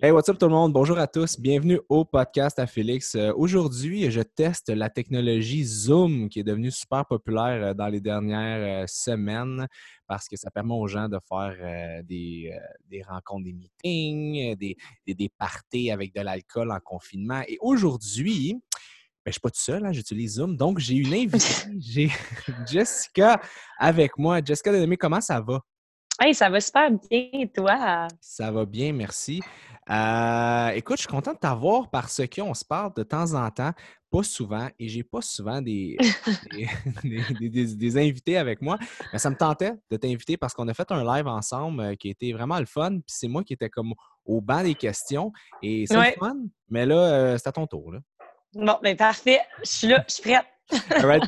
Hey, what's up tout le monde? Bonjour à tous. Bienvenue au podcast à Félix. Euh, aujourd'hui, je teste la technologie Zoom qui est devenue super populaire euh, dans les dernières euh, semaines parce que ça permet aux gens de faire des, rencontres, des meetings, des, des, parties avec de l'alcool en confinement. Et aujourd'hui, ben, je ne suis pas tout seul, hein, j'utilise Zoom. Donc, j'ai une invitée. j'ai Jessica avec moi. Jessica Denomé, comment ça va? Hey, ça va super bien, toi? Ça va bien, merci. Euh, écoute, je suis content de t'avoir parce qu'on se parle de temps en temps, pas souvent, et j'ai pas souvent des, des, invités avec moi. Mais ça me tentait de t'inviter parce qu'on a fait un live ensemble euh, qui était vraiment le fun. Puis c'est moi qui étais comme au banc des questions. Et c'est le fun. Mais là, euh, c'est à ton tour. Là. Bon, ben parfait. Je suis là, je suis prête.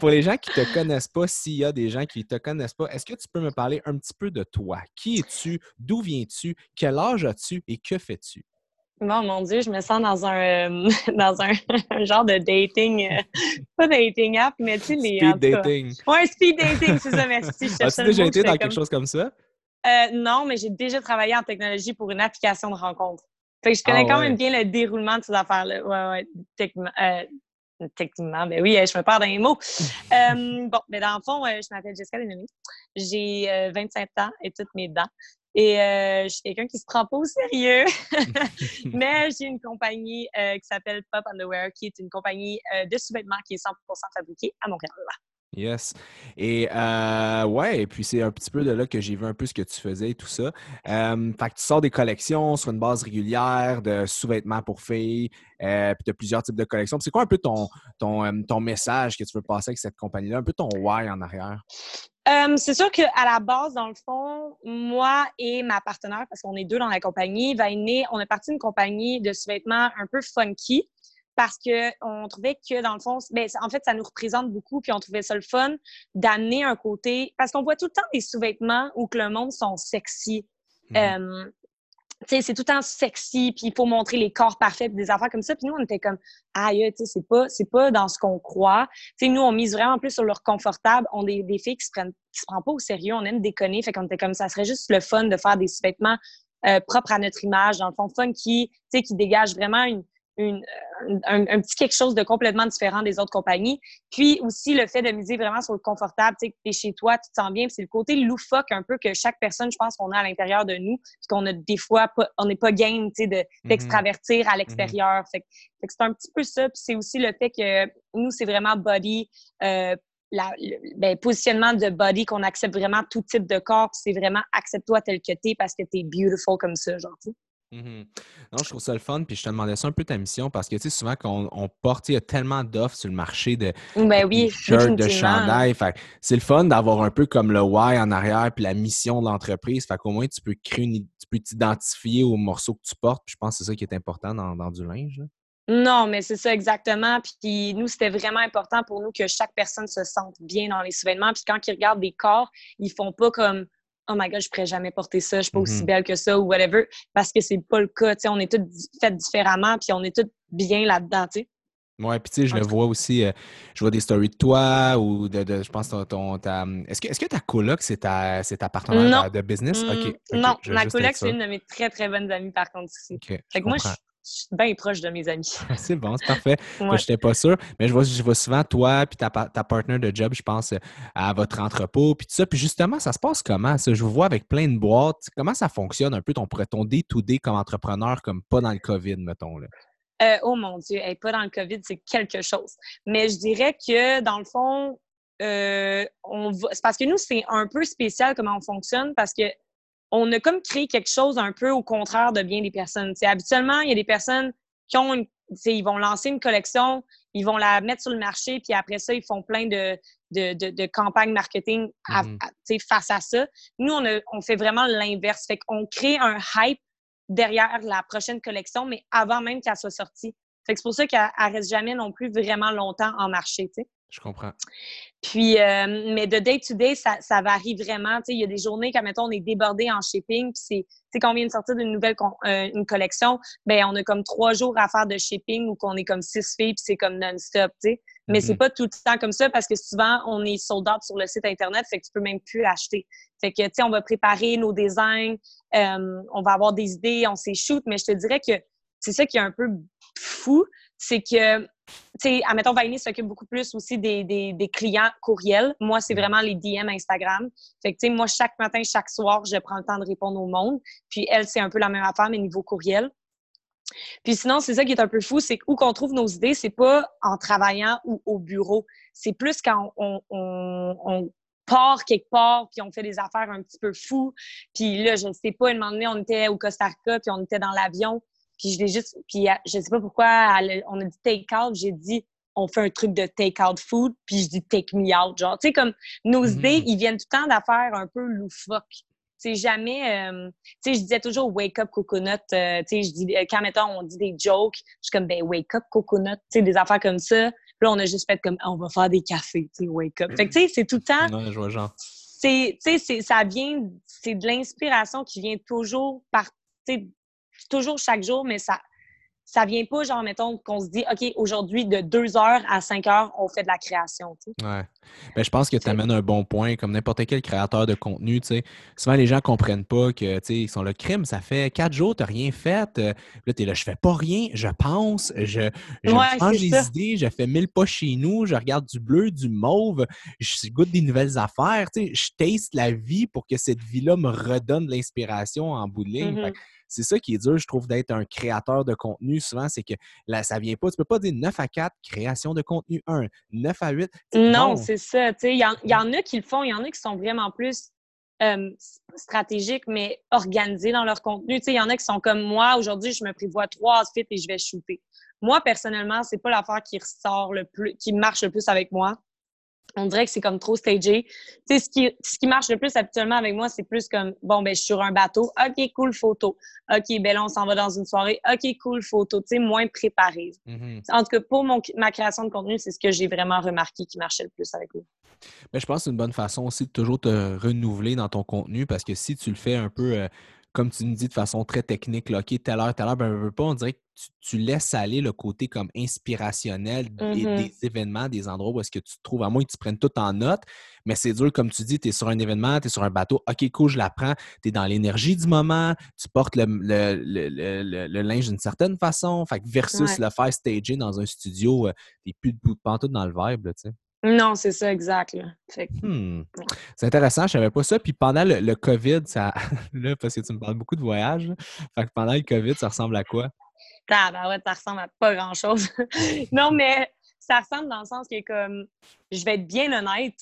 Pour les gens qui ne te connaissent pas, s'il y a des gens qui ne te connaissent pas, est-ce que tu peux me parler un petit peu de toi? Qui es-tu? D'où viens-tu? Quel âge as-tu? Et que fais-tu? Bon, mon Dieu, je me sens dans un, euh, dans un, genre de dating, euh, pas dating app, mais tu sais, les. Speed dating. Ouais, speed dating, c'est ça, merci. As-tu déjà été dans quelque chose comme ça? Euh, non, mais j'ai déjà travaillé en technologie pour une application de rencontre. Fait que je connais ah quand même bien le déroulement de ces affaires-là. Ouais, ouais, techniquement. techniquement, ben oui, je me perds dans les mots. bon, mais dans le fond, je m'appelle Jessica Denomé. J'ai 25 ans et toutes mes dents. Et euh, je suis quelqu'un qui se prend pas au sérieux. Mais j'ai une compagnie euh, qui s'appelle Pop Underwear, qui est une compagnie euh, de sous-vêtements qui est 100% fabriquée à Montréal. Yes. Et ouais, et puis c'est un petit peu de là que j'ai vu un peu ce que tu faisais et tout ça. fait que tu sors des collections sur une base régulière de sous-vêtements pour filles, puis tu as plusieurs types de collections. C'est quoi un peu ton, ton, ton message que tu veux passer avec cette compagnie-là, un peu ton why en arrière? Euh, c'est sûr qu'à la base, dans le fond, moi et ma partenaire, parce qu'on est deux dans la compagnie, on est parti d'une compagnie de sous-vêtements un peu funky parce qu'on trouvait que, dans le fond, ben, en fait, ça nous représente beaucoup, puis on trouvait ça le fun d'amener un côté... Parce qu'on voit tout le temps des sous-vêtements où que le monde sont sexy. Mm-hmm. Euh, c'est tout le temps sexy, puis il faut montrer les corps parfaits, des affaires comme ça. Puis nous, on était comme, aïe, tu sais, c'est pas, c'est pas dans ce qu'on croit. Tu sais, nous, on mise vraiment plus sur leur confortable. On est des filles qui se prennent, qui se prennent pas au sérieux. On aime déconner. Fait qu'on était comme, ça serait juste le fun de faire des vêtements euh, propres à notre image, dans le fond, fun qui, tu sais, qui dégage vraiment une, un, petit quelque chose de complètement différent des autres compagnies. Puis aussi le fait de miser vraiment sur le confortable, tu sais, es chez toi, tu te sens bien. C'est le côté loufoque un peu que chaque personne, je pense, qu'on a à l'intérieur de nous, puis qu'on a des fois, pas, on n'est pas game, tu sais, mm-hmm. d'extravertir à mm-hmm. l'extérieur. Fait, que c'est un petit peu ça. Puis c'est aussi le fait que nous, c'est vraiment body. Euh, la, le ben, positionnement de body, qu'on accepte vraiment tout type de corps, c'est vraiment accepte-toi tel que t'es parce que t'es beautiful comme ça, genre, Mmh non, je trouve ça le fun. Puis je te demandais ça un peu ta mission parce que, tu sais, souvent, quand on, porte, il y a tellement d'offres sur le marché de, ben oui, shirts, de chandail. c'est le fun d'avoir un peu comme le why en arrière puis la mission de l'entreprise. Fait qu'au moins, tu peux créer une, tu peux t'identifier au morceau que tu portes. Puis je pense que c'est ça qui est important dans, du linge. Non, mais c'est ça exactement. Puis nous, c'était vraiment important pour nous que chaque personne se sente bien dans les souvenirs. Puis quand ils regardent des corps, ils font pas comme oh my god, je pourrais jamais porter ça, je suis pas aussi mm-hmm. belle que ça ou whatever, parce que c'est pas le cas. on est toutes faites différemment, puis on est toutes bien là-dedans. sais. Oui, puis tu sais, je le vois aussi, euh, je vois des stories de toi ou de, je pense, ton, ta... Est-ce que, est-ce que ta coloc, c'est ta, ta partenaire de business? OK. non, ma coloc, c'est une de mes très, très bonnes amies, par contre, ici. fait que moi, je, je suis bien proche de mes amis. c'est bon, c'est parfait. Je n'étais pas sûr, mais je vois, je vois souvent toi puis ta, ta partner de job, je pense, à votre entrepôt, puis tout ça. Puis justement, ça se passe comment? Ça? Je vous vois avec plein de boîtes. Comment ça fonctionne un peu ton, ton day-to-day comme entrepreneur, comme pas dans le COVID, mettons? Là? Euh, oh mon Dieu, pas dans le COVID, c'est quelque chose. Mais je dirais que, dans le fond, euh, on c'est parce que nous, c'est un peu spécial comment on fonctionne parce que on a comme créé quelque chose un peu au contraire de bien des personnes. habituellement, il y a des personnes qui ont une, ils vont lancer une collection, ils vont la mettre sur le marché, puis après ça, ils font plein de, de, de, campagnes marketing mm-hmm. face à ça. Nous, on, a, on fait vraiment l'inverse. Fait qu'on crée un hype derrière la prochaine collection, mais avant même qu'elle soit sortie. Fait que c'est pour ça qu'elle reste jamais non plus vraiment longtemps en marché. Je comprends. Puis, euh, mais de day to day, ça, ça varie vraiment. Tu sais, il y a des journées quand, mettons, on est débordé en shipping, puis c'est, tu sais, quand on vient de sortir d'une nouvelle euh, une collection, ben on a comme trois jours à faire de shipping ou qu'on est comme six filles, puis c'est comme non-stop, tu sais. Mais c'est mm-hmm. pas tout le temps comme ça parce que souvent, on est sold out sur le site Internet, fait que tu peux même plus acheter. Fait que, tu sais, on va préparer nos designs, euh, on va avoir des idées, on shoot, mais je te dirais que c'est ça qui est un peu fou, c'est que, tu sais, admettons, Vaini s'occupe beaucoup plus aussi des, des, clients courriels. Moi, c'est vraiment les DM Instagram. Fait que, tu sais, moi, chaque matin, chaque soir, je prends le temps de répondre au monde. Puis elle, c'est un peu la même affaire, mais niveau courriel. Puis sinon, c'est ça qui est un peu fou, c'est où qu'on trouve nos idées, c'est pas en travaillant ou au bureau. C'est plus quand on, on, part quelque part, puis on fait des affaires un petit peu fous. Puis là, je ne sais pas, un moment donné, on était au Costa Rica, puis on était dans l'avion. Puis je l'ai juste, puis euh, je sais pas pourquoi on a dit take out, j'ai dit on fait un truc de take out food, puis je dis take me out, genre, tu sais comme nos mm-hmm. idées, ils viennent tout le temps d'affaires un peu loufoques. C'est jamais, euh, tu sais, je disais toujours wake up coconut, euh, tu sais, je dis quand mettons on dit des jokes, je suis comme ben wake up coconut, tu sais, des affaires comme ça. Puis là on a juste fait comme on va faire des cafés, tu sais, wake up. Fait que tu sais, c'est tout le temps. Non, je vois genre. C'est, tu sais, ça vient, c'est de l'inspiration qui vient toujours par, tu sais, toujours chaque jour, mais ça, ça vient pas, genre, mettons, qu'on se dit, OK, aujourd'hui, de 2 heures à 5 heures, on fait de la création. Tu sais. Ouais. Ben, je pense que tu amènes un bon point, comme n'importe quel créateur de contenu. Tu sais. Souvent, les gens ne comprennent pas que, tu sais, ils sont le crime, ça fait 4 jours, tu n'as rien fait. Euh, là, tu es là, je fais pas rien, je pense, je, je change des idées, je fais mille pas chez nous, je regarde du bleu, du mauve, je goûte des nouvelles affaires. Tu sais, je taste la vie pour que cette vie-là me redonne de l'inspiration en bout de ligne. Mm-hmm c'est ça qui est dur, je trouve, d'être un créateur de contenu. Souvent, c'est que là, ça vient pas. Tu peux pas dire 9 à 4, création de contenu 1, 9 à 8. Non, c'est ça. Il y, en a qui le font, il y en a qui sont vraiment plus stratégiques, mais organisés dans leur contenu. Il y en a qui sont comme moi. Aujourd'hui, je me prévois trois outfits et je vais shooter. Moi, personnellement, c'est pas l'affaire qui ressort le plus, qui marche le plus avec moi on dirait que c'est comme trop stagé. Tu sais, ce qui, ce qui marche le plus habituellement avec moi, c'est plus comme, bon, ben, je suis sur un bateau. OK, cool, photo. OK, ben là, on s'en va dans une soirée. OK, cool, photo. Tu sais, moins préparé. Mm-hmm. En tout cas, pour mon, ma création de contenu, c'est ce que j'ai vraiment remarqué qui marchait le plus avec moi. Mais je pense que c'est une bonne façon aussi de toujours te renouveler dans ton contenu parce que si tu le fais un peu euh, comme tu nous dis de façon très technique, là, OK, telle heure, telle heure, ben, pas, on dirait que tu, laisses aller le côté comme inspirationnel mm-hmm. des, événements, des endroits où est-ce que tu te trouves, à moins que tu prennes tout en note, mais c'est dur, comme tu dis, tu es sur un événement, tu es sur un bateau, OK, cool, je l'apprends, tu es dans l'énergie du moment, tu portes le, le, linge d'une certaine façon, fait versus le faire stager dans un studio, euh, tu n'es plus de pantoute dans le vibe, tu sais. Non, c'est ça, exact. Hmm. C'est intéressant, je ne savais pas ça. Puis pendant le, COVID, ça. là, parce que tu me parles beaucoup de voyages, fait que pendant le COVID, ça ressemble à quoi? Ah, ben ouais, ça ressemble à pas grand-chose. non, mais ça ressemble dans le sens que, comme, je vais être bien honnête,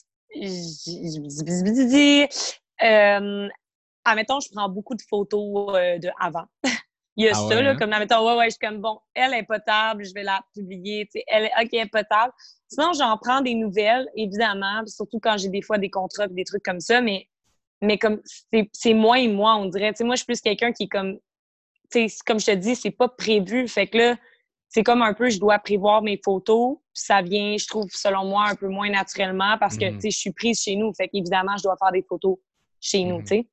euh, admettons, je prends beaucoup de photos euh, de avant. Il y a ah ça, là, hein? comme, admettons, ouais, ouais, je suis comme, bon, elle est potable, je vais la publier, tu sais, elle est, OK, elle est potable. Sinon, j'en prends des nouvelles, évidemment, surtout quand j'ai des fois des contrats des trucs comme ça, mais, mais comme c'est moi et moi, on dirait. moi, je suis plus quelqu'un qui est comme, comme je te dis, c'est pas prévu. Fait que là, c'est comme un peu, je dois prévoir mes photos. Ça vient, je trouve, selon moi, un peu moins naturellement parce que, mm-hmm. je suis prise chez nous. Fait qu'évidemment, je dois faire des photos chez nous, mm-hmm. tu sais.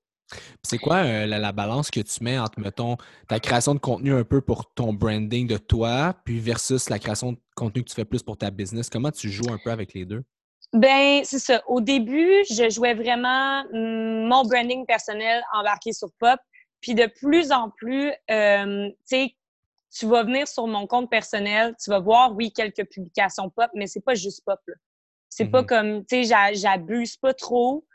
C'est quoi euh, la, balance que tu mets entre, mettons, ta création de contenu un peu pour ton branding de toi, puis versus la création de contenu que tu fais plus pour ta business? Comment tu joues un peu avec les deux? Ben, c'est ça. Au début, je jouais vraiment mm, mon branding personnel embarqué sur Pop. Puis de plus en plus, euh, tu sais, tu vas venir sur mon compte personnel, tu vas voir, oui, quelques publications Pop, mais c'est pas juste Pop. C'est pas mm-hmm. comme, tu sais, j'abuse pas trop.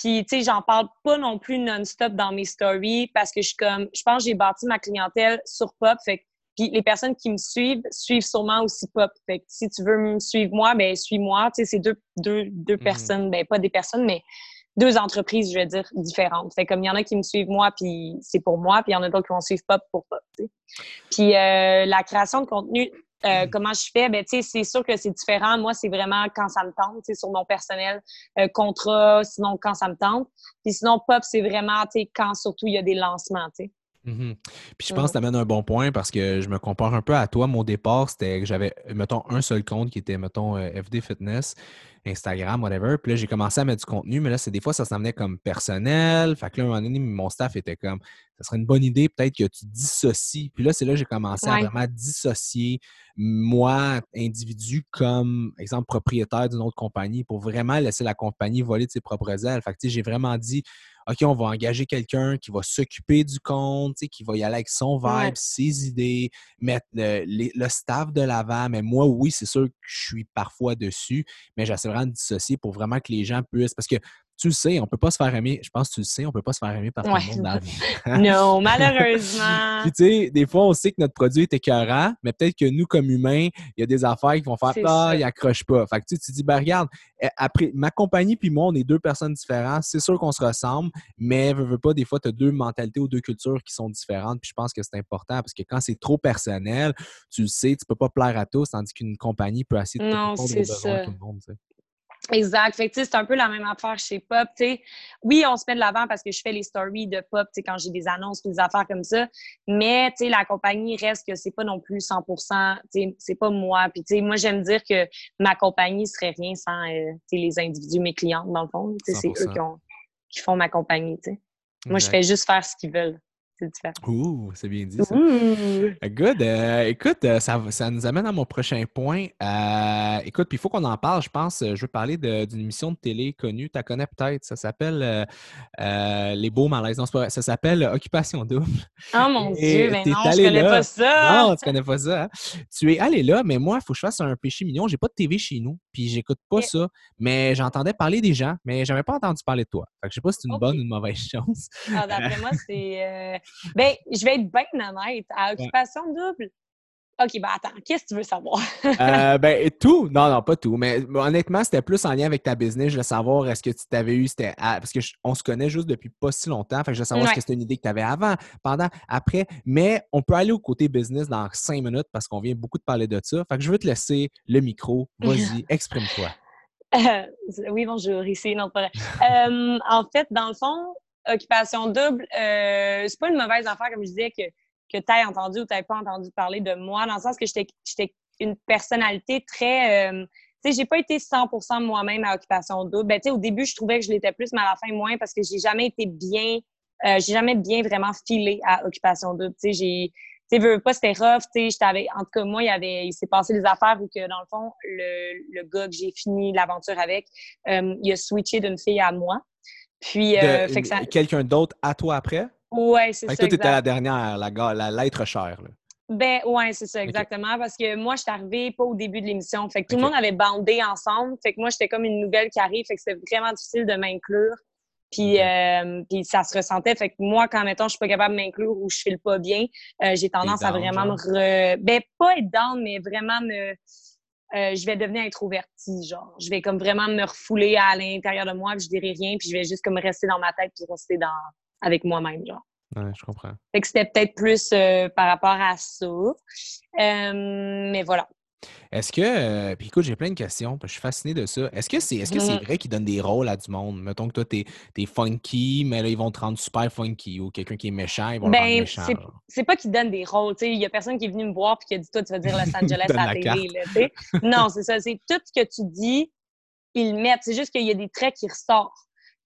Puis, tu sais, j'en parle pas non plus non-stop dans mes stories parce que je suis comme, je pense que j'ai bâti ma clientèle sur Pop. Fait puis les personnes qui me suivent suivent sûrement aussi Pop. Fait que si tu veux me suivre moi, ben suis-moi. Tu sais, c'est deux, deux, deux mhm. personnes, ben pas des personnes, mais deux entreprises, je veux dire, différentes. Fait comme il y en a qui me suivent moi, puis c'est pour moi, puis il y en a d'autres qui vont suivre Pop pour Pop. Puis euh, la création de contenu, euh, mm. comment je fais? Ben, c'est sûr que c'est différent. Moi, c'est vraiment quand ça me tente, sur mon personnel, euh, contrat, sinon quand ça me tente. Puis sinon, pop, c'est vraiment quand surtout il y a des lancements. Mmh Puis je pense que tu amènes un bon point parce que je me compare un peu à toi. Mon départ, c'était que j'avais, mettons, un seul compte qui était, mettons, euh, FD Fitness, Instagram, whatever. Puis là, j'ai commencé à mettre du contenu, mais là, c'est des fois, ça s'en venait comme personnel. Fait que là, à un moment donné, mon staff était comme, ça serait une bonne idée peut-être que tu dissocies. Puis là, c'est là que j'ai commencé à vraiment dissocier moi, individu, comme, exemple, propriétaire d'une autre compagnie pour vraiment laisser la compagnie voler de ses propres ailes. Fait que, j'ai vraiment dit, OK, on va engager quelqu'un qui va s'occuper du compte, qui va y aller avec son vibe, ses idées, mettre le, staff de l'avant. Mais moi, oui, c'est sûr que je suis parfois dessus, mais j'essaie vraiment de dissocier pour vraiment que les gens puissent. Parce que tu le sais, on peut pas se faire aimer. Je pense que tu le sais, on peut pas se faire aimer par tout le monde dans la vie. non, malheureusement. Puis tu sais, des fois, on sait que notre produit est écœurant, mais peut-être que nous, comme humains, il y a des affaires qui vont faire Ah, il accroche pas. Fait que tu, tu dis, ben regarde, eh, après, ma compagnie puis moi, on est deux personnes différentes. C'est sûr qu'on se ressemble, mais veux, veux pas, des fois, tu as deux mentalités ou deux cultures qui sont différentes. Puis je pense que c'est important parce que quand c'est trop personnel, tu le sais, tu peux pas plaire à tous, tandis qu'une compagnie peut essayer de te répondre aux besoins de tout le monde. Exact. Fait c'est un peu la même affaire chez Pop. Oui, on se met de l'avant parce que je fais les stories de Pop quand j'ai des annonces, des affaires comme ça. Mais la compagnie reste que c'est pas non plus 100% c'est pas moi. Puis moi, j'aime dire que ma compagnie serait rien sans euh, les individus, mes clients, dans le fond. C'est eux qui, qui, font ma compagnie. Moi, je fais juste faire ce qu'ils veulent c'est différent. Ouh, c'est bien dit ça. Euh, good. Euh, écoute, euh, ça, ça, nous amène à mon prochain point. écoute, puis il faut qu'on en parle, je pense. Je veux parler d'une émission de télé connue. Tu la connais peut-être. Ça s'appelle Les Beaux Malaises. Non, pas Ça s'appelle Occupation Double. Oh mon Dieu, mais non, je connais pas ça. Non, tu connais pas ça. Hein? Tu es allé là, mais moi, il faut que je fasse un péché mignon. J'ai pas de TV chez nous, puis j'écoute pas ça. Mais j'entendais parler des gens, mais j'avais pas entendu parler de toi. Fait que je sais pas si c'est une bonne ou une mauvaise chose. Ah, D'après moi, c'est ben, je vais être bien honnête. À occupation double, OK, ben attends, qu'est-ce que tu veux savoir? euh, ben, tout. Non, non, pas tout. Mais honnêtement, c'était plus en lien avec ta business. Je veux savoir, est-ce que tu t'avais eu, c'était. Parce qu'on se connaît juste depuis pas si longtemps. Fait que je veux savoir, est-ce que c'était une idée que tu avais avant, pendant, après. Mais on peut aller au côté business dans cinq minutes parce qu'on vient beaucoup de parler de ça. Fait que je veux te laisser le micro. Vas-y, exprime-toi. Euh, oui, bonjour, ici, non, pas euh, En fait, dans le fond, occupation double, euh, c'est pas une mauvaise affaire, comme je disais, que, que tu aies entendu ou tu pas entendu parler de moi, dans le sens que j'étais une personnalité très. Euh, tu sais, j'ai pas été 100% moi-même à occupation double. Ben, tu sais, au début, je trouvais que je l'étais plus, mais à la fin, moins, parce que j'ai jamais été bien. Euh, j'ai jamais bien vraiment filé à occupation double. Tu sais, j'ai. Tu sais, pas, c'était rough. Tu sais, en tout cas, moi, il, y avait, il s'est passé des affaires où que, dans le fond, le, le gars que j'ai fini l'aventure avec, euh, il a switché d'une fille à moi. Puis, euh, quelqu'un d'autre à toi après? Oui, c'est ça. Toi, tu étais la dernière, la, la l'être chère. Là. Ben ouais, c'est ça, exactement. Parce que moi, je suis arrivée pas au début de l'émission. Fait que tout le monde avait bandé ensemble. Fait que moi, j'étais comme une nouvelle qui arrive. Fait que c'était vraiment difficile de m'inclure. Puis, euh, puis ça se ressentait. Fait que moi, quand, mettons, je suis pas capable de m'inclure ou je file pas bien, euh, j'ai tendance à vraiment me... Re... Ben, pas être down, mais vraiment me euh, je vais devenir introvertie, genre. Je vais comme vraiment me refouler à l'intérieur de moi, puis je dirai rien, puis je vais juste comme rester dans ma tête, puis rester dans avec moi-même, genre. Ouais, je comprends. Fait que c'était peut-être plus euh, par rapport à ça. Euh, mais voilà. Est-ce que, euh, puis écoute, j'ai plein de questions, je suis fasciné de ça. Est-ce que c'est est -ce c'est mmh. vrai qu'ils donnent des rôles à du monde? Mettons que toi, t'es es funky, mais là, ils vont te rendre super funky, ou quelqu'un qui est méchant, ils vont te rendre ben, méchant. C'est pas qu'ils donnent des rôles, tu sais. Il y a personne qui est venu me voir et qui a dit, toi, tu vas dire Los Angeles à la télé, sais. non, c'est ça. C'est tout ce que tu dis, ils le mettent. C'est juste qu'il y a des traits qui ressortent.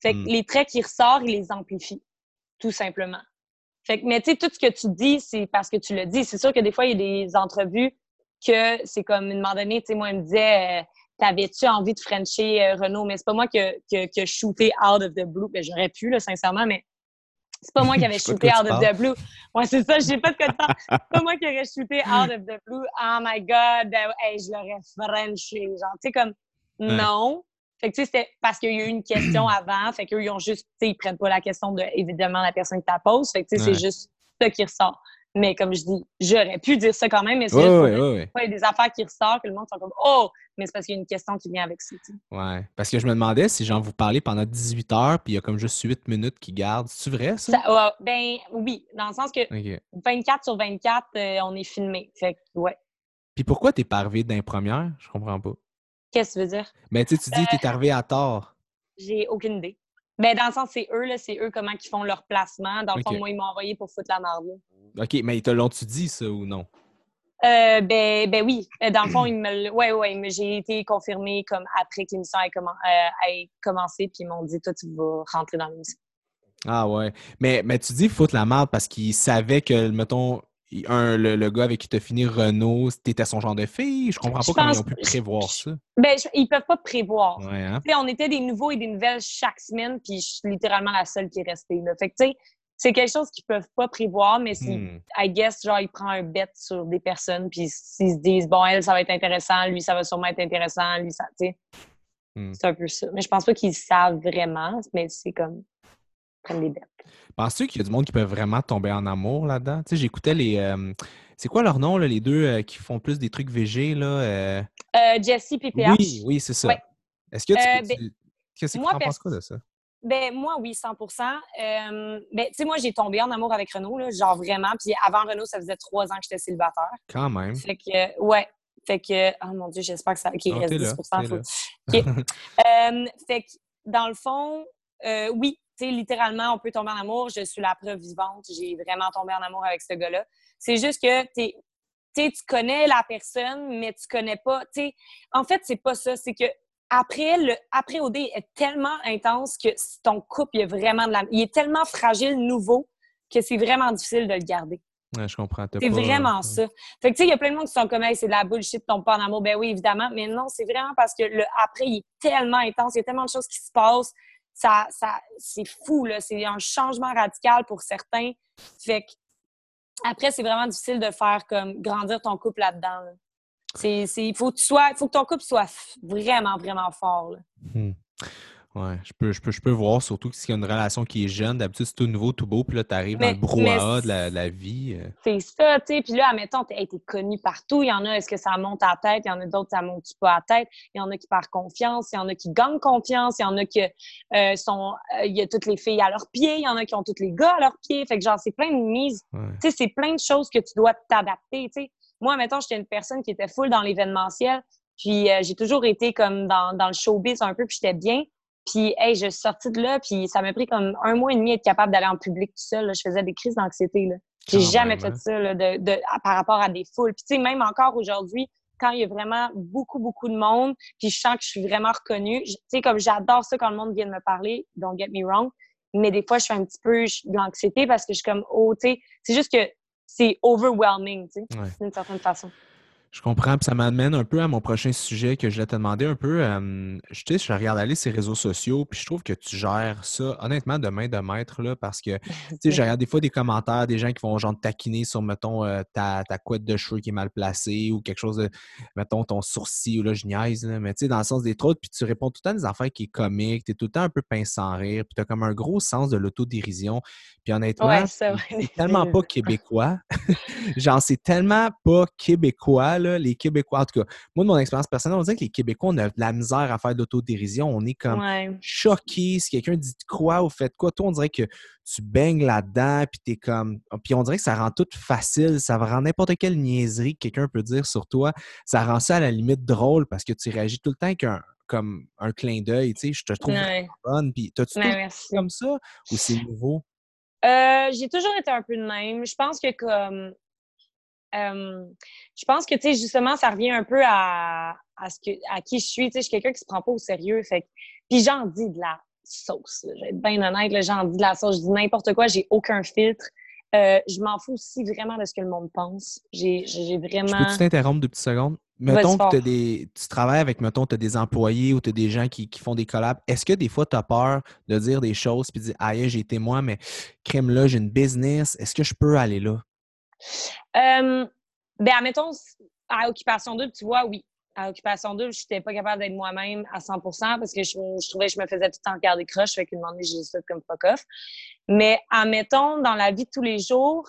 Fait que mmh. les traits qui ressortent, ils les amplifient, tout simplement. Fait que, mais tu sais, tout ce que tu dis, c'est parce que tu le dis. C'est sûr que des fois, il y a des entrevues que c'est comme, une moment donné, tu sais, moi, il me disait, euh, t'avais-tu envie de Frencher euh, Renault? Mais c'est pas moi qui a shooté out of the blue. Ben, j'aurais pu, là, sincèrement, mais c'est pas moi qui avais shooté out of the blue. Ouais, c'est ça, j'ai pas de quoi de C'est pas moi qui aurais shooté out of the blue. Oh my God, ben, hey, je l'aurais Frenché. Genre, tu sais, comme, non. Fait que, tu sais, c'était parce qu'il y a eu une question avant. Fait qu'eux, ils ont juste, tu sais, ils prennent pas la question de, évidemment, la personne qui t'a pose. Fait que, tu sais, c'est juste ça qui ressort. Mais comme je dis, j'aurais pu dire ça quand même, mais c'est juste il y a des affaires qui ressortent que le monde sont comme Oh! Mais c'est parce qu'il y a une question qui vient avec ça. Ouais. Parce que je me demandais si j'en vous parlais pendant 18 heures, puis il y a comme juste 8 minutes qui gardent. C'est vrai, ça? ça ben oui, dans le sens que 24 sur 24, euh, on est filmé. Fait que, ouais. Puis pourquoi t'es pas arrivé d'un première? Je comprends pas. Qu'est-ce que tu veux dire? Mais tu dis que tu es arrivé à tort. J'ai aucune idée. Ben, dans le sens, c'est eux, là, c'est eux comment ils font leur placement. Dans le fond, moi, ils m'ont envoyé pour foutre la marde. OK, mais ils te l'ont-tu dit, ça, ou non? Euh, ben, ben oui. Euh, dans le fond, ils me ouais, ouais, mais j'ai été confirmée comme après que l'émission ait, euh, commencé, puis ils m'ont dit, toi, tu vas rentrer dans l'émission. Ah ouais. Mais, mais tu dis foutre la marde parce qu'ils savaient que, mettons, un, le, gars avec qui tu as fini Renault, c'était son genre de fille? Je comprends pas comment ils ont pu prévoir ça. Ben, ils peuvent pas prévoir. Ouais, hein? On était des nouveaux et des nouvelles chaque semaine, puis je suis littéralement la seule qui est restée. Là. Fait que, tu sais, c'est quelque chose qu'ils peuvent pas prévoir, mais si, hmm. I guess, genre, ils prennent un bet sur des personnes, puis s'ils se disent, bon, elle, ça va être intéressant, lui, ça va sûrement être intéressant, lui, ça, tu sais. Hmm. C'est un peu ça. Mais je pense pas qu'ils savent vraiment, mais c'est comme, prennent des bêtes. Penses-tu qu'il y a du monde qui peut vraiment tomber en amour là-dedans? Tu sais, j'écoutais les. Euh, c'est quoi leur nom, là, les deux euh, qui font plus des trucs VG, là? Euh? euh Jessie et. Oui, oui, c'est ça. Est-ce que tu. Ben, qu'est-ce que tu en penses quoi de ça? Ben, moi, oui, 100 ben, tu sais, moi, j'ai tombé en amour avec Renault, là, genre vraiment. Puis avant Renault, ça faisait trois ans que j'étais célibataire. Quand même. Fait que, ouais. Fait que, oh mon Dieu, j'espère que ça. OK, il reste 10 fait que, dans le fond, oui, tu sais, littéralement, on peut tomber en amour. Je suis la preuve vivante. J'ai vraiment tombé en amour avec ce gars-là. C'est juste que tu tu connais la personne, mais tu connais pas. En fait, c'est pas ça. C'est que après, le, après OD est tellement intense que ton couple est vraiment de la, il est tellement fragile, nouveau, que c'est vraiment difficile de le garder. Ouais, je comprends. C'est vraiment ça. Fait que, tu sais, il y a plein de monde qui sont comme, c'est de la bullshit, tombe pas en amour. Ben oui, évidemment. Mais non, c'est vraiment parce que le après, il est tellement intense. Il y a tellement de choses qui se passent. Ça, ça, c'est fou, là. C'est un changement radical pour certains. Fait que, après, c'est vraiment difficile de faire comme grandir ton couple là-dedans. C'est, il faut que faut que ton couple soit vraiment, vraiment fort. Hmm. Ouais, je peux, je, peux, je peux voir, surtout qu'il y a une relation qui est jeune. D'habitude, c'est tout nouveau, tout beau, puis là, tu arrives dans le brouhaha de la, vie. Euh. C'est ça, tu sais. Puis là, admettons, tu été connu partout. Il y en a, est-ce que ça monte à tête? Il y en a d'autres, ça monte pas à tête. Il y en a qui perdent confiance. Il y en a qui gagnent confiance. Il y en a qui euh, sont. Euh, il y a toutes les filles à leurs pieds. Il y en a qui ont tous les gars à leurs pieds. Fait que, genre, c'est plein de mises. Tu sais, c'est plein de choses que tu dois t'adapter, tu sais. Moi, mettons, j'étais une personne qui était full dans l'événementiel. Puis j'ai toujours été comme dans, dans le showbiz un peu, puis j'étais bien. Puis, hey, je suis sortie de là, puis ça m'a pris comme un mois et demi être capable d'aller en public tout seul. Je faisais des crises d'anxiété. J'ai jamais fait hein. ça là, de, de, par rapport à des foules. Puis, tu sais, même encore aujourd'hui, quand il y a vraiment beaucoup, beaucoup de monde, puis je sens que je suis vraiment reconnue. Tu sais, comme j'adore ça quand le monde vient de me parler, don't get me wrong, mais des fois, je fais un petit peu de l'anxiété parce que je suis comme, oh, tu sais, c'est juste que c'est overwhelming, tu sais, d'une certaine façon. Je comprends. Puis ça m'amène un peu à mon prochain sujet que je voulais te demander un peu. je, sais, je regarde aller ces réseaux sociaux, puis je trouve que tu gères ça, honnêtement, de main de maître, là, parce que, tu sais, je regarde des fois des commentaires, des gens qui vont genre taquiner sur, mettons, euh, ta, ta couette de cheveux qui est mal placée ou quelque chose de, mettons, ton sourcil, ou là, je niaise, là, mais tu sais, dans le sens des trous, puis tu réponds tout le temps des affaires qui est comique, tu es tout le temps un peu pince sans rire, puis tu as comme un gros sens de l'autodérision. Puis honnêtement, c'est tellement pas québécois. genre, c'est tellement pas québécois, les Québécois, en tout cas, moi, de mon expérience personnelle, on dirait que les Québécois, on a de la misère à faire de l'autodérision. On est comme choqués si quelqu'un dit quoi ou fait quoi. Toi, on dirait que tu baignes là-dedans, puis t'es comme. Puis on dirait que ça rend tout facile. Ça rend n'importe quelle niaiserie que quelqu'un peut dire sur toi. Ça rend ça à la limite drôle parce que tu réagis tout le temps avec un, comme un clin d'œil, tu sais, je te trouve bonne. Puis, t'as-tu ouais, comme ça ou c'est nouveau? Euh, j'ai toujours été un peu de même. Je pense que comme euh, je pense que, tu sais, justement, ça revient un peu à, ce que, à qui je suis. Tu sais, je suis quelqu'un qui se prend pas au sérieux. Fait puis j'en dis de la sauce. Je vais être bien honnête, j'en dis de la sauce. Je dis n'importe quoi, j'ai aucun filtre. Euh, je m'en fous aussi vraiment de ce que le monde pense. J'ai vraiment. Je peux-tu t'interrompre deux petites secondes? Mettons que des, tu travailles avec, mettons, tu as des employés ou tu as des gens qui, font des collabs. Est-ce que des fois, tu as peur de dire des choses puis de dire, aïe, j'ai été moi, mais crème là, j'ai une business. Est-ce que je peux aller là? Euh, ben, admettons, à Occupation 2, tu vois, oui. À Occupation 2, je n'étais pas capable d'être moi-même à 100 parce que je, trouvais que je me faisais tout le temps regarder croche, fait qu'une moment j'ai ça comme fuck off. Mais admettons, dans la vie de tous les jours,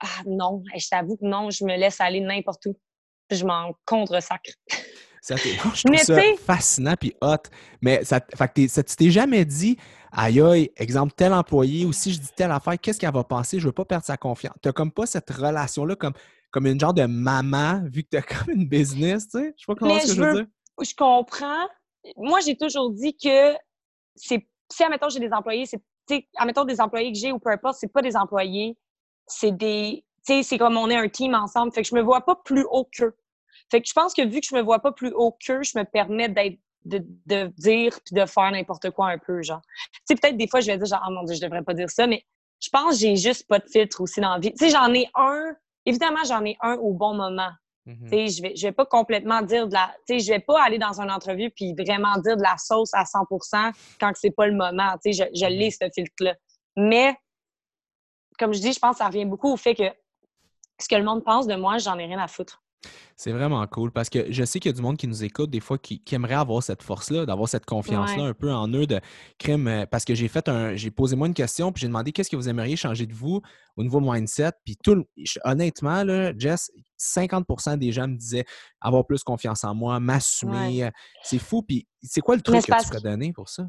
ah non, je t'avoue que non, je me laisse aller n'importe où. Je m'en contre-sacre. Ça je trouve ça fascinant puis hot. Mais ça, fait que ça, tu t'es jamais dit, aïe aïe, exemple, tel employé ou si je dis telle affaire, qu'est-ce qu'elle va penser? Je veux pas perdre sa confiance. Tu n'as comme pas cette relation-là comme, comme une genre de maman, vu que tu as comme une business, tu sais? Je sais pas comment ce que je veux dire. Je comprends. Moi, j'ai toujours dit que c'est si, admettons, j'ai des employés, c'est, admettons, des employés que j'ai ou peu importe, c'est pas des employés, c'est des, tu sais, c'est comme on est un team ensemble. Fait que je me vois pas plus haut qu'eux. Fait que je pense que vu que je me vois pas plus haut qu'eux, je me permets d'être de, de, dire puis de faire n'importe quoi un peu, genre. Tu sais, peut-être des fois, je vais dire, genre, oh mon Dieu, je devrais pas dire ça, mais je pense que j'ai juste pas de filtre aussi dans la vie. Tu sais, j'en ai un, évidemment, j'en ai un au bon moment. Mm-hmm. Tu sais, je vais, je vais pas complètement dire de la, tu sais, je vais pas aller dans une entrevue puis vraiment dire de la sauce à 100% quand c'est pas le moment. Tu sais, je, je mm-hmm. lis ce filtre-là. Mais, comme je dis, je pense que ça revient beaucoup au fait que ce que le monde pense de moi, j'en ai rien à foutre. C'est vraiment cool parce que je sais qu'il y a du monde qui nous écoute des fois qui, aimerait avoir cette force-là, d'avoir cette confiance-là un peu en eux de crime. Euh, parce que j'ai fait un, j'ai posé moi une question puis j'ai demandé qu'est-ce que vous aimeriez changer de vous au niveau mindset. Puis tout, honnêtement, là, Jess, 50% des gens me disaient avoir plus confiance en moi, m'assumer. C'est fou. Puis c'est quoi le truc que tu pourrais donner pour ça?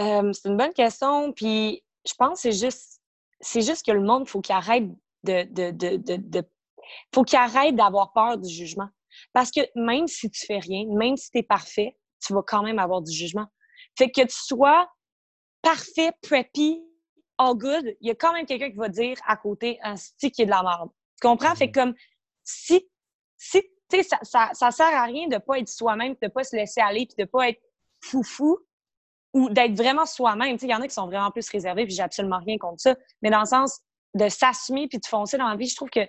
Euh, c'est une bonne question. Puis je pense que c'est juste, c'est juste que le monde, il faut qu'il arrête de, de, de, de faut qu'il arrête d'avoir peur du jugement. Parce que même si tu fais rien, même si tu es parfait, tu vas quand même avoir du jugement. Fait que tu sois parfait, preppy, all good, il y a quand même quelqu'un qui va dire à côté un stick qui est de la merde. Tu comprends? Fait mm-hmm. comme si, si tu sais, ça, ça, ça, sert à rien de pas être soi-même, de pas se laisser aller, puis de pas être foufou ou d'être vraiment soi-même. Tu sais, il y en a qui sont vraiment plus réservés, puis j'ai absolument rien contre ça. Mais dans le sens de s'assumer puis de foncer dans la vie, je trouve que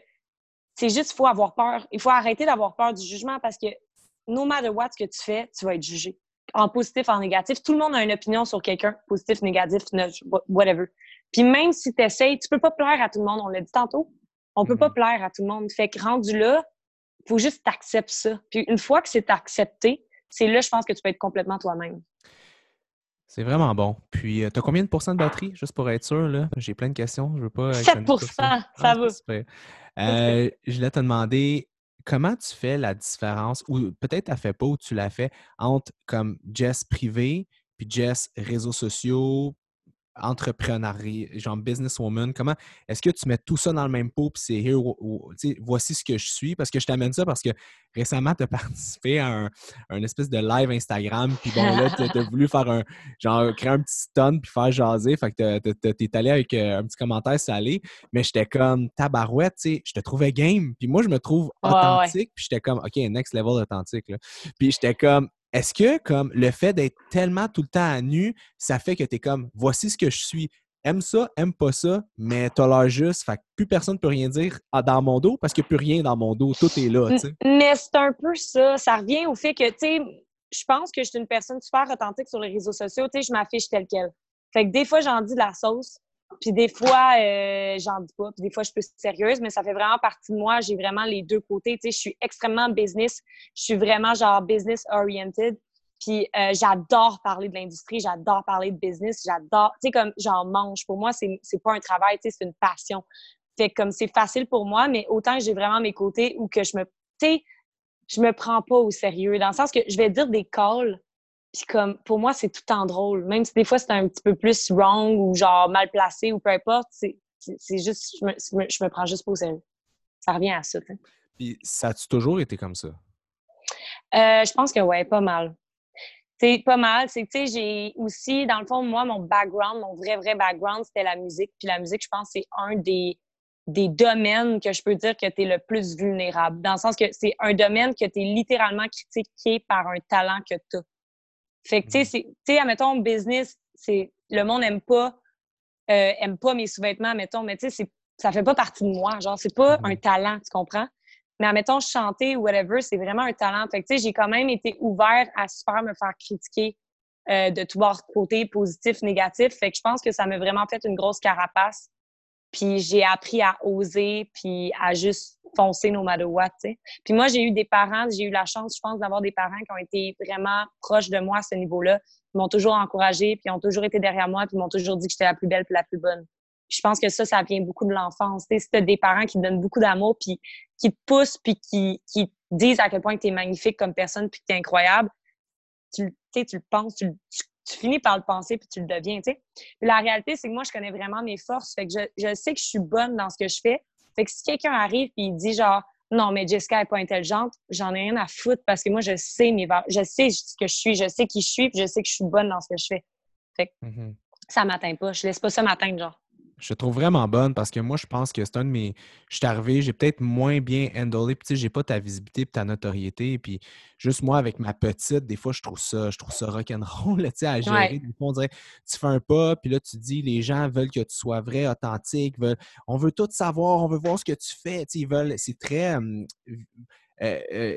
c'est juste, il faut avoir peur. Il faut arrêter d'avoir peur du jugement parce que no matter what ce que tu fais, tu vas être jugé. En positif, en négatif. Tout le monde a une opinion sur quelqu'un, positif, négatif, whatever. Puis même si tu essayes, tu peux pas plaire à tout le monde. On l'a dit tantôt. On peut pas mm-hmm. plaire à tout le monde. Fait que rendu là, faut juste t'accepter ça. Puis une fois que c'est accepté, c'est là, je pense que tu peux être complètement toi-même. C'est vraiment bon. Puis, euh, tu as combien de pourcents de batterie, juste pour être sûr? là J'ai plein de questions. Je veux pas. 7 ça, ça va. Euh, je voulais te demander comment tu fais la différence, ou peut-être tu fait pas ou tu l'as fait, entre comme Jess privé puis Jess réseaux sociaux, entrepreneuriat, genre businesswoman? Comment est-ce que tu mets tout ça dans le même pot puis c'est here, voici ce que je suis? Parce que je t'amène ça parce que récemment, tu as participé à un, espèce de live Instagram, puis bon, là, tu as, voulu faire un, genre, créer un petit stun puis faire jaser. Fait que tu es allé avec euh, un petit commentaire salé, mais j'étais comme tabarouette, tu sais, je te trouvais game. Puis moi, je me trouve authentique, puis j'étais comme, OK, next level authentique. Là. Puis j'étais comme, est-ce que, comme, le fait d'être tellement tout le temps à nu, ça fait que tu es comme, voici ce que je suis. Aime ça, aime pas ça, mais t'as l'air juste. Fait que plus personne ne peut rien dire dans mon dos parce a plus rien dans mon dos. Tout est là. Mais c'est un peu ça. Ça revient au fait que, tu sais, je pense que je suis une personne super authentique sur les réseaux sociaux. Tu sais, je m'affiche telle quelle. Fait que des fois, j'en dis de la sauce. Puis des fois, euh, j'en dis pas. Puis des fois, je suis plus sérieuse, mais ça fait vraiment partie de moi. J'ai vraiment les deux côtés. Tu sais, je suis extrêmement business. Je suis vraiment genre business oriented. Puis euh, j'adore parler de l'industrie, j'adore parler de business, j'adore, tu sais, comme j'en mange. Pour moi, c'est, c'est pas un travail, tu sais, c'est une passion. Fait comme c'est facile pour moi, mais autant j'ai vraiment mes côtés où que je me, tu sais, je me prends pas au sérieux. Dans le sens que je vais dire des calls puis comme, pour moi, c'est tout le temps drôle. Même si des fois, c'est un petit peu plus wrong ou genre mal placé ou peu importe, c'est juste, je me, je me, prends juste pour sérieux. Ça revient à ça. Puis ça a-tu toujours été comme ça? Euh, je pense que ouais, pas mal. C'est pas mal. C'est tu sais, j'ai aussi, dans le fond, moi, mon background, mon vrai, vrai background, c'était la musique. Puis la musique, je pense, c'est un des, des domaines que je peux dire que tu es le plus vulnérable. Dans le sens que c'est un domaine que tu es littéralement critiqué par un talent que tu as. Fait que, tu sais, admettons, business, c'est le monde aime pas, euh, aime pas mes sous-vêtements, mettons, mais tu sais, ça fait pas partie de moi. Genre, c'est pas un talent, tu comprends? Mais admettons, chanter ou whatever, c'est vraiment un talent. Fait que, tu sais, j'ai quand même été ouvert à super me faire critiquer euh, de tout bord côté, positif, négatif. Fait que je pense que ça m'a vraiment fait une grosse carapace. Puis j'ai appris à oser, puis à juste foncer no matter what. Puis moi, j'ai eu des parents, j'ai eu la chance, je pense, d'avoir des parents qui ont été vraiment proches de moi à ce niveau-là. Ils m'ont toujours encouragée, puis ils ont toujours été derrière moi, puis ils m'ont toujours dit que j'étais la plus belle puis la plus bonne. je pense que ça, ça vient beaucoup de l'enfance. Tu si des parents qui te donnent beaucoup d'amour, puis qui te poussent, puis qui, qui disent à quel point tu es magnifique comme personne, puis que tu es incroyable, tu, tu le penses, tu, tu, tu finis par le penser puis tu le deviens, tu sais. La réalité, c'est que moi, je connais vraiment mes forces. Fait que je, je, sais que je suis bonne dans ce que je fais. Fait que si quelqu'un arrive et il dit genre non, mais Jessica n'est pas intelligente, j'en ai rien à foutre parce que moi, je sais mes je sais ce que je suis, je sais qui je suis, puis je sais que je suis bonne dans ce que je fais. Fait que Mmh ça m'atteint pas. Je laisse pas ça m'atteindre, genre. Je trouve vraiment bonne parce que moi, je pense que c'est un de mes. Je suis arrivé, j'ai peut-être moins bien handlé, puis tu sais, j'ai pas ta visibilité et ta notoriété. Puis juste moi, avec ma petite, des fois, je trouve ça, je trouve ça rock'n'roll, tu sais, à gérer. Ouais. Des fois, on dirait, tu fais un pas, puis là, tu dis, les gens veulent que tu sois vrai, authentique, veulent, on veut tout savoir, on veut voir ce que tu fais. Tu sais, ils veulent, c'est très. euh, euh,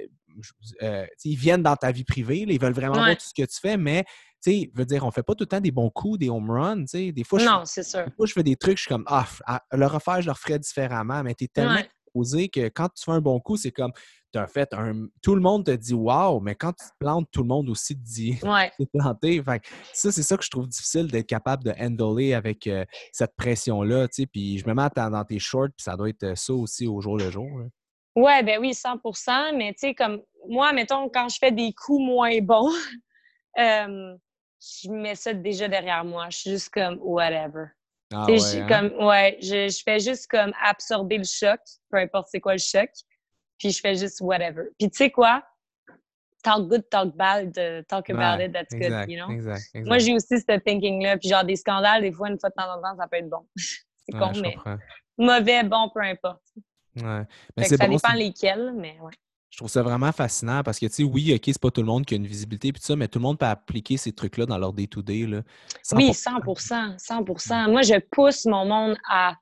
euh, ils viennent dans ta vie privée, là, ils veulent vraiment Ouais. voir tout ce que tu fais, mais sais, veut dire, on fait pas tout le temps des bons coups, des home runs, tu sais. Des fois, je, Non, c'est sûr. des fois, je fais des trucs, je suis comme, ah, à le refaire, je le referais différemment, mais tu es tellement Ouais. exposé que quand tu fais un bon coup, c'est comme, tu as fait un. Tout le monde te dit wow, mais quand tu te plantes, tout le monde aussi te dit Ouais. t'es planté. Fait que ça, c'est ça que je trouve difficile d'être capable de handler avec euh, cette pression-là, tu sais. Puis je me mets à- dans tes shorts, puis ça doit être euh, ça aussi au jour le jour. là. Ouais, ben oui, 100% mais tu sais, comme moi, mettons, quand je fais des coups moins bons, euh, je mets ça déjà derrière moi. Je suis juste comme whatever. Ah ouais, je- hein? comme, ouais, je, je fais juste comme absorber le choc, peu importe c'est quoi le choc, puis je fais juste whatever. Puis tu sais quoi? Talk good, talk bad, uh, talk about Ouais, it, that's exact, good, you know? exact, exact. Moi, j'ai aussi ce thinking-là, puis genre des scandales, des fois, une fois de temps en temps, ça peut être bon. c'est Ouais, con, mais comprends. mauvais, bon, peu importe. Ouais. Mais ça bon, dépend lesquels, mais ouais. Je trouve ça vraiment fascinant parce que, tu sais, oui, OK, c'est pas tout le monde qui a une visibilité puis tout ça, mais tout le monde peut appliquer ces trucs-là dans leur day-to-day. là. Oui, 100%. 100 100 Moi, je pousse mon monde à.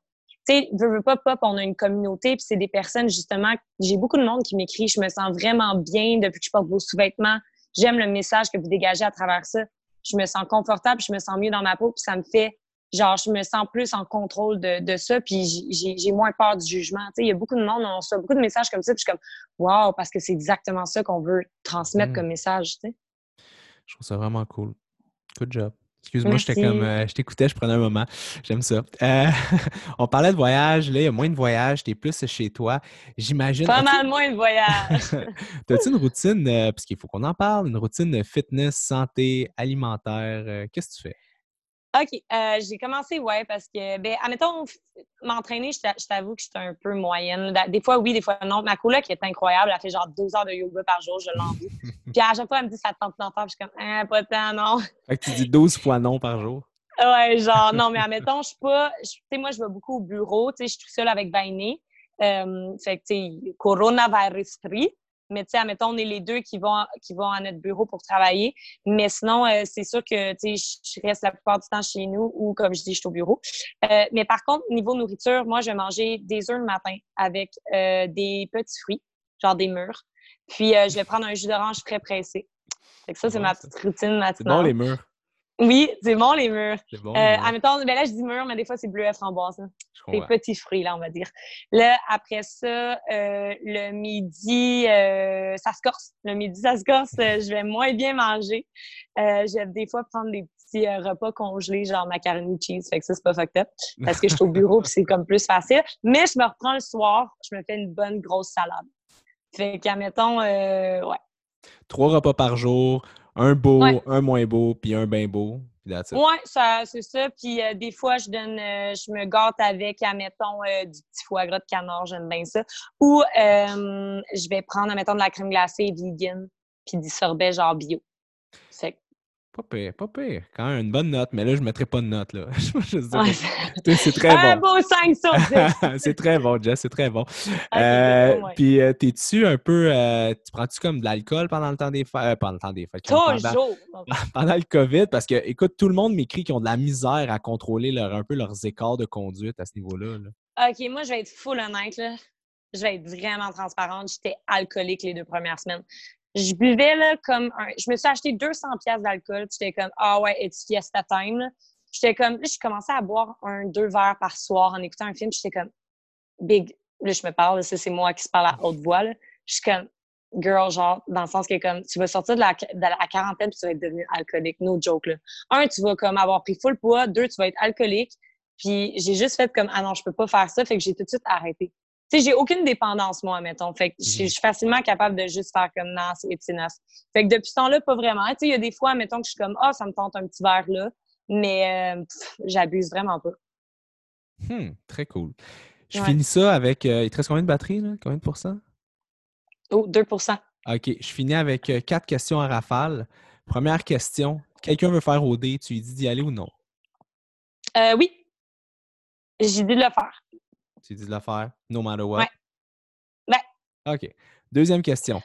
Tu sais, veux, veux pas, pop, on a une communauté, puis c'est des personnes, justement. J'ai beaucoup de monde qui m'écrit Je me sens vraiment bien depuis que je porte vos sous-vêtements. J'aime le message que vous dégagez à travers ça. Je me sens confortable, je me sens mieux dans ma peau, puis ça me fait. Genre, je me sens plus en contrôle de, de ça, puis j'ai- moins peur du jugement. Tu sais, il y a beaucoup de monde, on reçoit beaucoup de messages comme ça, puis je suis comme, waouh, parce que c'est exactement ça qu'on veut transmettre Mm. comme message, tu sais. Je trouve ça vraiment cool. Good job. Excuse-moi, j'étais comme, euh, je t'écoutais, je prenais un moment. J'aime ça. Euh, on parlait de voyage, là, il y a moins de voyages, t'es plus chez toi. J'imagine. Pas mal moins de voyage. T'as-tu une routine, euh, parce qu'il faut qu'on en parle, une routine fitness, santé, alimentaire? euh, Qu'est-ce que tu fais? OK. euh, j'ai commencé, ouais, parce que, ben, admettons, m'entraîner, je t'a- je t'avoue que j'étais un peu moyenne. Des fois, oui, des fois, non. Ma coloc est incroyable. Elle fait genre deux heures de yoga par jour. Je l'envie. Puis à chaque fois, elle me dit, ça te tente d'en faire. Puis je suis comme, ah, pas tant, non. Fait que tu dis 12 fois non par jour. Ouais, genre, non, mais admettons, je suis pas. je- Tu sais, moi, je vais beaucoup au bureau. Tu sais, je suis toute seule avec Vainé. Euh, fait que, tu sais, coronavirus free. Mais, tu sais, admettons, on est les deux qui vont, qui vont à notre bureau pour travailler. Mais sinon, euh, c'est sûr que, tu sais, je reste la plupart du temps chez nous ou, comme je dis, je suis au bureau. Euh, mais par contre, niveau nourriture, moi, je vais manger des œufs le matin avec euh, des petits fruits, genre des mûres. Puis, euh, je vais prendre un jus d'orange frais pressé. Fait que ça, c'est ma petite routine matinale. C'est bon les murs. Oui, c'est bon, les mûres. C'est bon. Euh, murs. admettons, ben là, je dis mûr, mais des fois, c'est bleuet framboise. hein. Des petits fruits, là, on va dire. Là, après ça, euh, le midi, euh, ça se corse. Le midi, ça se corse. je vais moins bien manger. Je vais des fois prendre des petits repas congelés, genre macaroni cheese. Fait que ça, c'est pas fucked up. Parce que je suis au bureau puis c'est comme plus facile. Mais je me reprends le soir. Je me fais une bonne grosse salade. Fait qu'admettons, ouais. Trois repas par jour, un beau, Ouais. un moins beau, puis un bien beau. Ça, c'est ça. Puis euh, des fois, je donne, euh, je me gâte avec, admettons, euh, du petit foie gras de canard, j'aime bien ça. Ou euh, je vais prendre, admettons, de la crème glacée vegan, puis du sorbet genre bio. Pas pire, pas pire. Quand même une bonne note, mais là, je ne mettrais pas de note. Là. Je vais juste dire ouais. c'est très Un bon. beau 5 sur 10. c'est très bon, Jess, c'est très bon. Ok, Euh. Puis, euh, t'es-tu un peu. euh, tu prends-tu comme de l'alcool pendant le temps des fêtes? euh, pendant le temps des fêtes. pendant, Toujours. pendant le COVID, parce que, écoute, tout le monde m'écrit qu'ils ont de la misère à contrôler leur, un peu leurs écarts de conduite à ce niveau-là. là. OK, moi, je vais être full honnête, là. Je vais être vraiment transparente. J'étais alcoolique les deux premières semaines. Je buvais, là, comme un... Je me suis acheté 200 pièces d'alcool. J'étais comme, ah ouais, it's fiesta time. J'étais comme... Là, je commençais à boire un, deux verres par soir en écoutant un film. J'étais comme, big... Là, je me parle, ça, c'est moi qui se parle à haute voix, là. Je suis comme, girl, genre, dans le sens que, comme, tu vas sortir de la, de la quarantaine puis tu vas être devenu alcoolique. No joke, là. Un, tu vas, comme, avoir pris full poids. Deux, tu vas être alcoolique. Puis j'ai juste fait comme ah non, je peux pas faire ça, fait que j'ai tout de suite arrêté. Tu sais, j'ai aucune dépendance moi, mettons. Fait que je suis- je suis facilement capable de juste faire comme non, c'est épinasse. Fait que depuis ce temps-là, pas vraiment. Tu sais, il y a des fois, mettons que je suis comme ah, ça me tente un petit verre là, mais euh, j'abuse vraiment pas. Hmm, très cool. Je Ouais. finis ça avec. euh, il te reste combien de batterie, là? Combien de pourcents? Oh, 2% OK, je finis avec euh, quatre questions à rafale. Première question, quelqu'un veut faire OD, tu lui dis d'y aller ou non? Euh, oui. J'ai dit de le faire. Tu dis de le faire, no matter what? Ouais. OK. Deuxième question.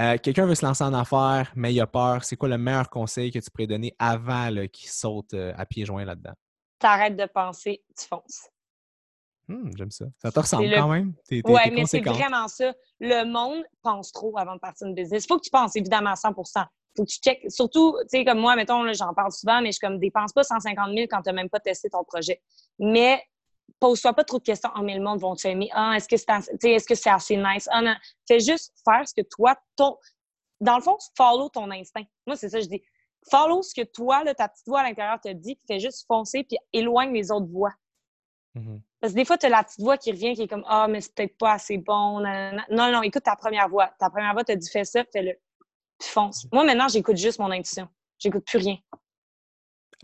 Euh, quelqu'un veut se lancer en affaires, mais il a peur. C'est quoi le meilleur conseil que tu pourrais donner avant qu'il saute euh, à pieds joints là-dedans? T'arrêtes de penser, tu fonces. Hum, j'aime ça. Ça te ressemble quand même? Oui, mais c'est vraiment ça. Le monde pense trop avant de partir une business. Il faut que tu penses évidemment à 100% faut que tu checkes. Surtout, tu sais, comme moi, mettons, j'en parle souvent, mais je comme dépense pas 150 000 quand tu n'as même pas testé ton projet. Mais pose-toi pas trop de questions. Oh, mais le monde te aimer? Ah, est-ce que c'est est-ce que c'est assez nice? Ah, non. Fais juste faire ce que toi, ton. Dans le fond, follow ton instinct. Moi, c'est ça que je dis. Follow ce que toi, là, ta petite voix à l'intérieur te dit, puis fais juste foncer, puis éloigne les autres voix. Mm-hmm. Parce que des fois, tu as la petite voix qui revient, qui est comme Ah, mais c'est peut-être pas assez bon. Non, non, écoute ta première voix. Ta première voix te dit fais ça, fais-le. Puis fonce. Moi, maintenant, j'écoute juste mon intuition. J'écoute plus rien.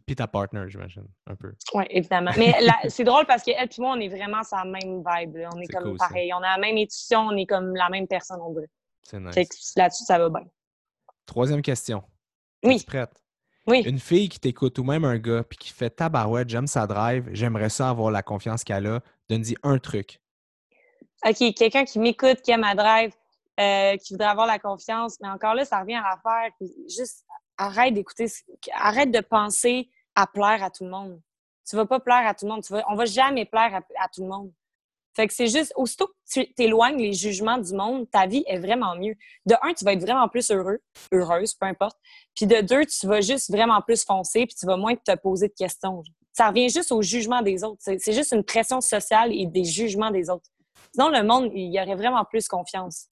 Puis ta partner, j'imagine, un peu. Oui, évidemment. Mais c'est drôle parce qu'elle et moi, on est vraiment sur la même vibe. On est, comme pareil. On a la même intuition, on est comme la même personne, on dirait. C'est nice. Là-dessus, ça va bien. Troisième question. Oui. Es prête? Oui. Une fille qui t'écoute ou même un gars puis qui fait tabarouette, j'aime sa drive, j'aimerais ça avoir la confiance qu'elle a. Donne-y un truc. OK, quelqu'un qui m'écoute, qui aime ma drive, euh, qui voudrait avoir la confiance, mais encore là, ça revient à l'affaire. Juste arrête d'écouter, arrête de penser à plaire à tout le monde. Tu vas pas plaire à tout le monde. Tu vas, on va jamais plaire à, tout le monde. Fait que c'est juste, aussitôt que tu t'éloignes les jugements du monde, ta vie est vraiment mieux. De un, tu vas être vraiment plus heureux, heureuse, peu importe. Puis de deux, tu vas juste vraiment plus foncer, puis tu vas moins te poser de questions. Ça revient juste au jugement des autres. C'est juste une pression sociale et des jugements des autres. Sinon, le monde, il y aurait vraiment plus confiance.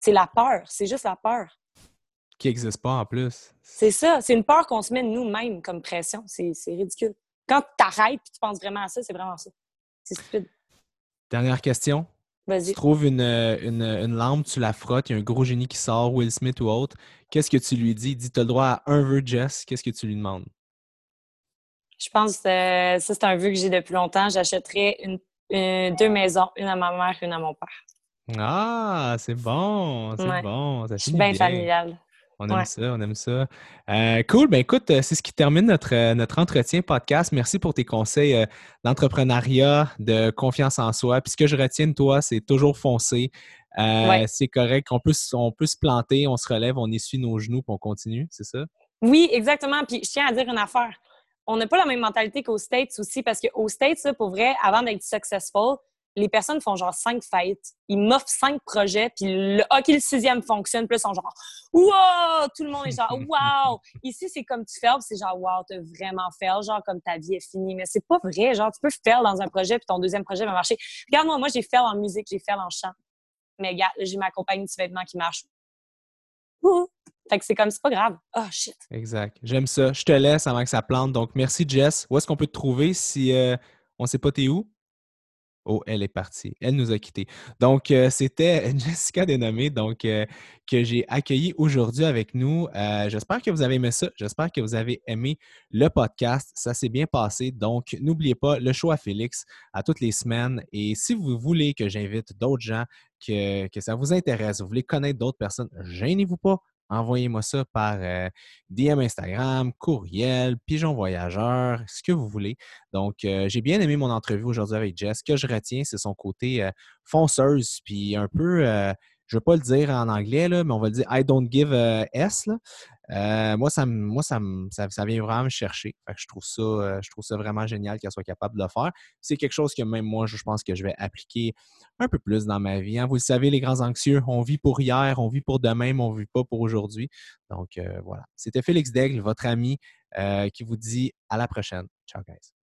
C'est la peur. C'est juste la peur qui n'existe pas en plus. C'est ça. C'est une peur qu'on se met nous-mêmes comme pression. C'est ridicule. Quand tu arrêtes et tu penses vraiment à ça, c'est vraiment ça. C'est stupide. Dernière question. Vas-y. Tu trouves une, une, lampe, tu la frottes, il y a un gros génie qui sort, Will Smith ou autre. Qu'est-ce que tu lui dis? Dis, tu as le droit à un vœu, Jess. Qu'est-ce que tu lui demandes? Je pense que ça, c'est un vœu que j'ai depuis longtemps. J'achèterais une, deux maisons, une à ma mère, une à mon père. Ah, c'est bon, c'est bon. je suis bien familiale. On aime ça, on aime ça. Euh, cool. Ben écoute, euh, c'est ce qui termine notre, euh, notre entretien podcast. Merci pour tes conseils d'entrepreneuriat, de confiance en soi. Puis ce que je retiens de toi, c'est toujours foncer. C'est correct. On peut, on peut se planter, on se relève, on essuie nos genoux, puis on continue, c'est ça? Oui, exactement. Puis je tiens à dire une affaire. On n'a pas la même mentalité qu'aux States aussi, parce qu'aux States, pour vrai, avant d'être successful, les personnes font genre cinq fêtes. Ils m'offrent cinq projets, puis le, OK, le sixième fonctionne, puis ils sont genre Wow! Tout le monde est genre Wow! Ici, c'est comme tu fais, c'est genre Wow, t'as vraiment fait, genre comme ta vie est finie. Mais c'est pas vrai. Genre, tu peux faire dans un projet, puis ton deuxième projet va marcher. Regarde-moi, moi, j'ai fait en musique, j'ai fait en chant. Mais regarde, j'ai ma compagnie de vêtements qui marche. Fait que c'est comme, c'est pas grave. Oh shit. Exact. J'aime ça. Je te laisse avant que ça plante. Donc, merci, Jess. Où est-ce qu'on peut te trouver si euh, on sait pas t'es où? Oh, elle est partie. Elle nous a quittés. Donc, euh, c'était Jessica Dénommée, donc, euh, que j'ai accueilli aujourd'hui avec nous. Euh, j'espère que vous avez aimé ça. J'espère que vous avez aimé le podcast. Ça s'est bien passé. Donc, n'oubliez pas le show à Félix à toutes les semaines. Et si vous voulez que j'invite d'autres gens, que, que, ça vous intéresse, vous voulez connaître d'autres personnes, gênez-vous pas envoyez-moi ça par euh, DM Instagram, courriel, pigeon voyageur, ce que vous voulez. Donc, euh, j'ai bien aimé mon entrevue aujourd'hui avec Jess. Ce que je retiens, c'est son côté euh, fonceuse, puis un peu, je ne vais pas le dire en anglais, là, mais on va le dire I don't give a S. moi, ça, moi ça, ça, vient vraiment me chercher. je, trouve ça, je trouve ça vraiment génial qu'elle soit capable de le faire. C'est quelque chose que même moi, je pense que je vais appliquer un peu plus dans ma vie. Hein. Vous le savez, les grands anxieux, on vit pour hier, on vit pour demain, mais on ne vit pas pour aujourd'hui. Donc, euh, voilà. C'était Félix Daigle, votre ami, euh, qui vous dit à la prochaine. Ciao, guys.